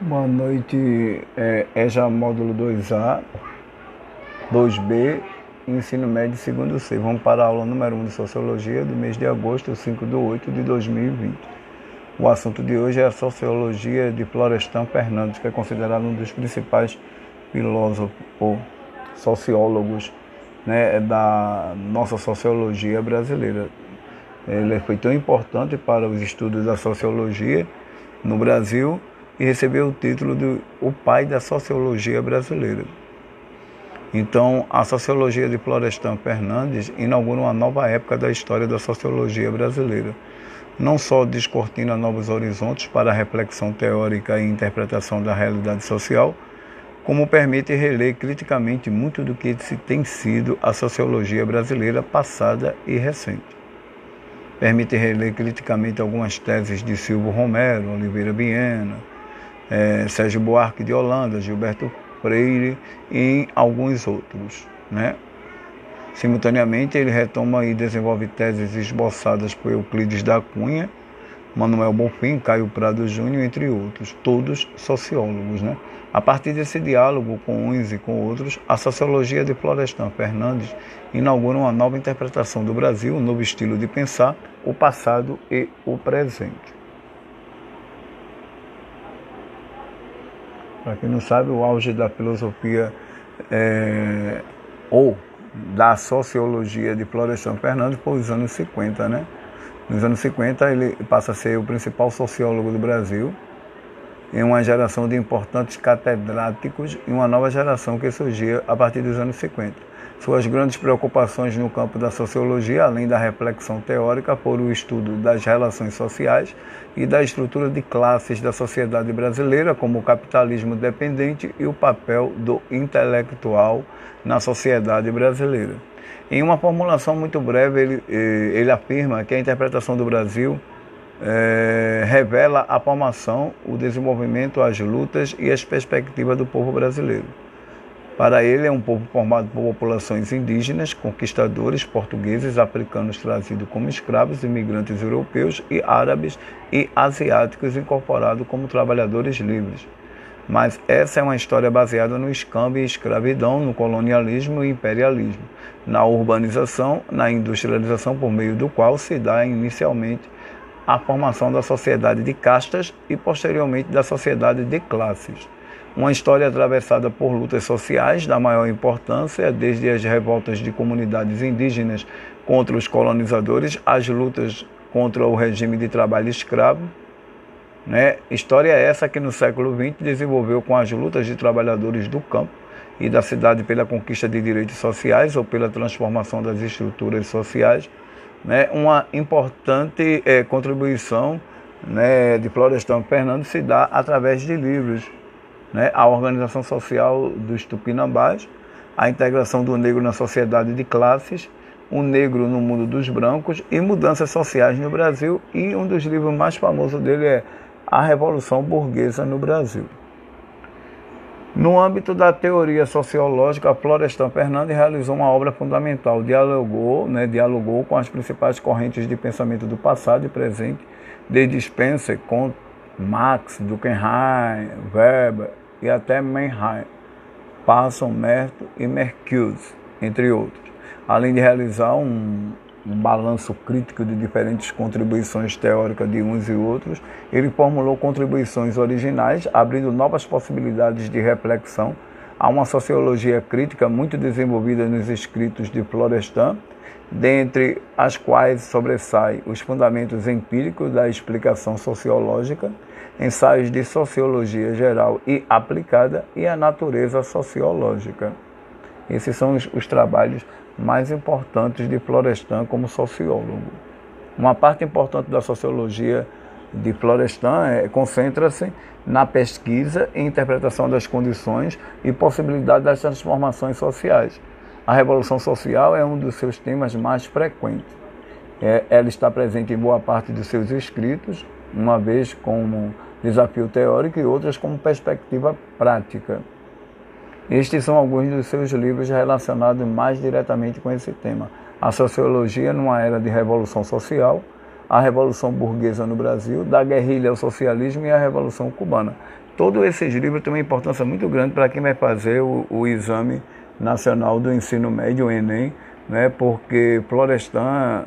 Boa noite, é, EJA módulo 2A, 2B, ensino médio segundo C. Vamos para a aula número 1 de Sociologia do mês de agosto, 5 de 8 de 2020. O assunto de hoje é a Sociologia de Florestan Fernandes, que é considerado um dos principais filósofos, sociólogos né, da nossa sociologia brasileira. Ele foi tão importante para os estudos da sociologia no Brasil e recebeu o título de o pai da sociologia brasileira. Então, a sociologia de Florestan Fernandes inaugura uma nova época da história da sociologia brasileira. Não só descortina novos horizontes para a reflexão teórica e interpretação da realidade social, como permite reler criticamente muito do que se tem sido a sociologia brasileira passada e recente. Permite reler criticamente algumas teses de Silvio Romero, Oliveira Viena, é, Sérgio Buarque de Holanda, Gilberto Freire e alguns outros. Né? Simultaneamente, ele retoma e desenvolve teses esboçadas por Euclides da Cunha, Manuel Bonfim, Caio Prado Júnior, entre outros, todos sociólogos. Né? A partir desse diálogo com uns e com outros, a sociologia de Florestan Fernandes inaugura uma nova interpretação do Brasil, um novo estilo de pensar o passado e o presente. Para quem não sabe, o auge da filosofia é, ou da sociologia de Florestan Fernandes foi os anos 50, né? Nos anos 50 ele passa a ser o principal sociólogo do Brasil, em uma geração de importantes catedráticos e uma nova geração que surgia a partir dos anos 50. Suas grandes preocupações no campo da sociologia, além da reflexão teórica, foram o estudo das relações sociais e da estrutura de classes da sociedade brasileira, como o capitalismo dependente e o papel do intelectual na sociedade brasileira. Em uma formulação muito breve, ele, eh, ele afirma que a interpretação do Brasil é, revela a formação, o desenvolvimento, as lutas e as perspectivas do povo brasileiro. Para ele, é um povo formado por populações indígenas, conquistadores, portugueses, africanos trazidos como escravos, imigrantes europeus e árabes e asiáticos incorporados como trabalhadores livres. Mas essa é uma história baseada no escâmbio e escravidão, no colonialismo e imperialismo, na urbanização, na industrialização, por meio do qual se dá inicialmente a formação da sociedade de castas e posteriormente da sociedade de classes uma história atravessada por lutas sociais da maior importância, desde as revoltas de comunidades indígenas contra os colonizadores, as lutas contra o regime de trabalho escravo. Né? História essa que no século XX desenvolveu com as lutas de trabalhadores do campo e da cidade pela conquista de direitos sociais ou pela transformação das estruturas sociais, né? uma importante é, contribuição né, de Florestan Fernandes se dá através de livros né, a organização social dos tupinambás, a integração do negro na sociedade de classes, o negro no mundo dos brancos e mudanças sociais no Brasil. E um dos livros mais famosos dele é A Revolução Burguesa no Brasil. No âmbito da teoria sociológica, Florestan Fernandes realizou uma obra fundamental, dialogou, né, dialogou com as principais correntes de pensamento do passado e presente, desde Spencer, Comte, Marx, Durkheim, Weber, e até Mannheim, passam Merto e Mercuse, entre outros, além de realizar um, um balanço crítico de diferentes contribuições teóricas de uns e outros, ele formulou contribuições originais, abrindo novas possibilidades de reflexão a uma sociologia crítica muito desenvolvida nos escritos de Florestan, dentre as quais sobressai os fundamentos empíricos da explicação sociológica, ensaios de sociologia geral e aplicada e a natureza sociológica. Esses são os, os trabalhos mais importantes de Florestan como sociólogo. Uma parte importante da sociologia de Florestan é, concentra-se na pesquisa e interpretação das condições e possibilidade das transformações sociais. A revolução social é um dos seus temas mais frequentes. É, ela está presente em boa parte de seus escritos, uma vez como desafio teórico e outras como perspectiva prática. Estes são alguns dos seus livros relacionados mais diretamente com esse tema. A Sociologia numa Era de Revolução Social, a Revolução Burguesa no Brasil, da Guerrilha ao Socialismo e a Revolução Cubana. Todos esses livros têm uma importância muito grande para quem vai fazer o, o Exame Nacional do Ensino Médio, o Enem, né, porque Florestan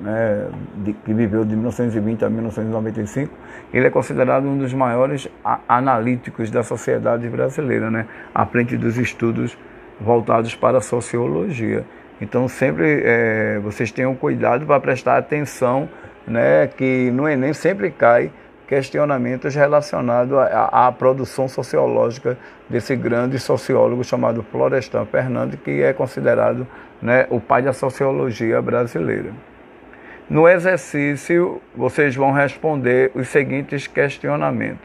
né, de, que viveu de 1920 a 1995, ele é considerado um dos maiores analíticos da sociedade brasileira, né, à frente dos estudos voltados para a sociologia. Então, sempre é, vocês tenham cuidado para prestar atenção né, que no Enem sempre cai questionamentos relacionados à, à, produção sociológica desse grande sociólogo chamado Florestan Fernandes, que é considerado né, o pai da sociologia brasileira. No exercício, vocês vão responder os seguintes questionamentos.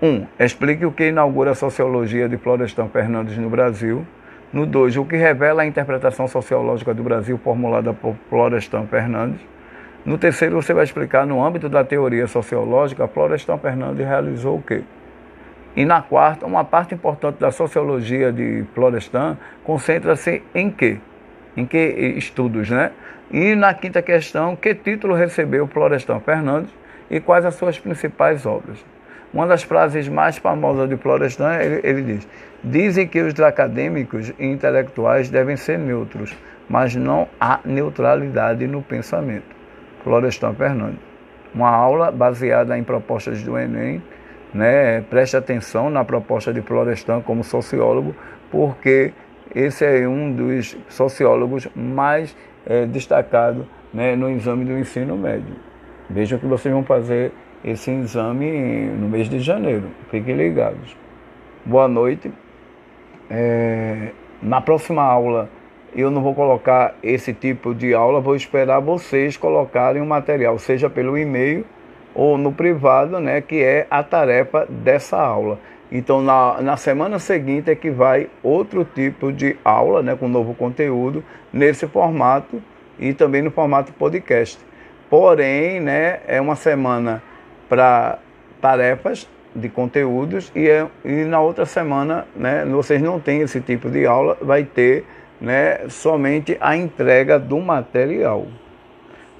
1. Um, explique o que inaugura a sociologia de Florestan Fernandes no Brasil. No 2, o que revela a interpretação sociológica do Brasil formulada por Florestan Fernandes. No terceiro, você vai explicar, no âmbito da teoria sociológica, Florestan Fernandes realizou o quê? E na quarta, uma parte importante da sociologia de Florestan concentra-se em quê? Em que estudos, né? E na quinta questão, que título recebeu Florestan Fernandes e quais as suas principais obras? Uma das frases mais famosas de Florestan, ele, ele diz: Dizem que os acadêmicos e intelectuais devem ser neutros, mas não há neutralidade no pensamento. Florestan Fernandes. Uma aula baseada em propostas do Enem, né? Preste atenção na proposta de Florestan como sociólogo, porque esse é um dos sociólogos mais é, destacado né, no exame do ensino médio. Vejam que vocês vão fazer esse exame no mês de janeiro. Fiquem ligados. Boa noite. É, na próxima aula eu não vou colocar esse tipo de aula, vou esperar vocês colocarem o material, seja pelo e-mail ou no privado, né, que é a tarefa dessa aula. Então, na, na semana seguinte é que vai outro tipo de aula, né, com novo conteúdo, nesse formato e também no formato podcast. Porém, né, é uma semana para tarefas de conteúdos e, é, e na outra semana, né, vocês não têm esse tipo de aula, vai ter né, somente a entrega do material.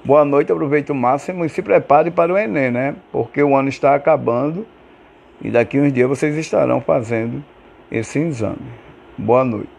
Boa noite, aproveite o máximo e se prepare para o Enem, né? Porque o ano está acabando e daqui uns dias vocês estarão fazendo esse exame. Boa noite.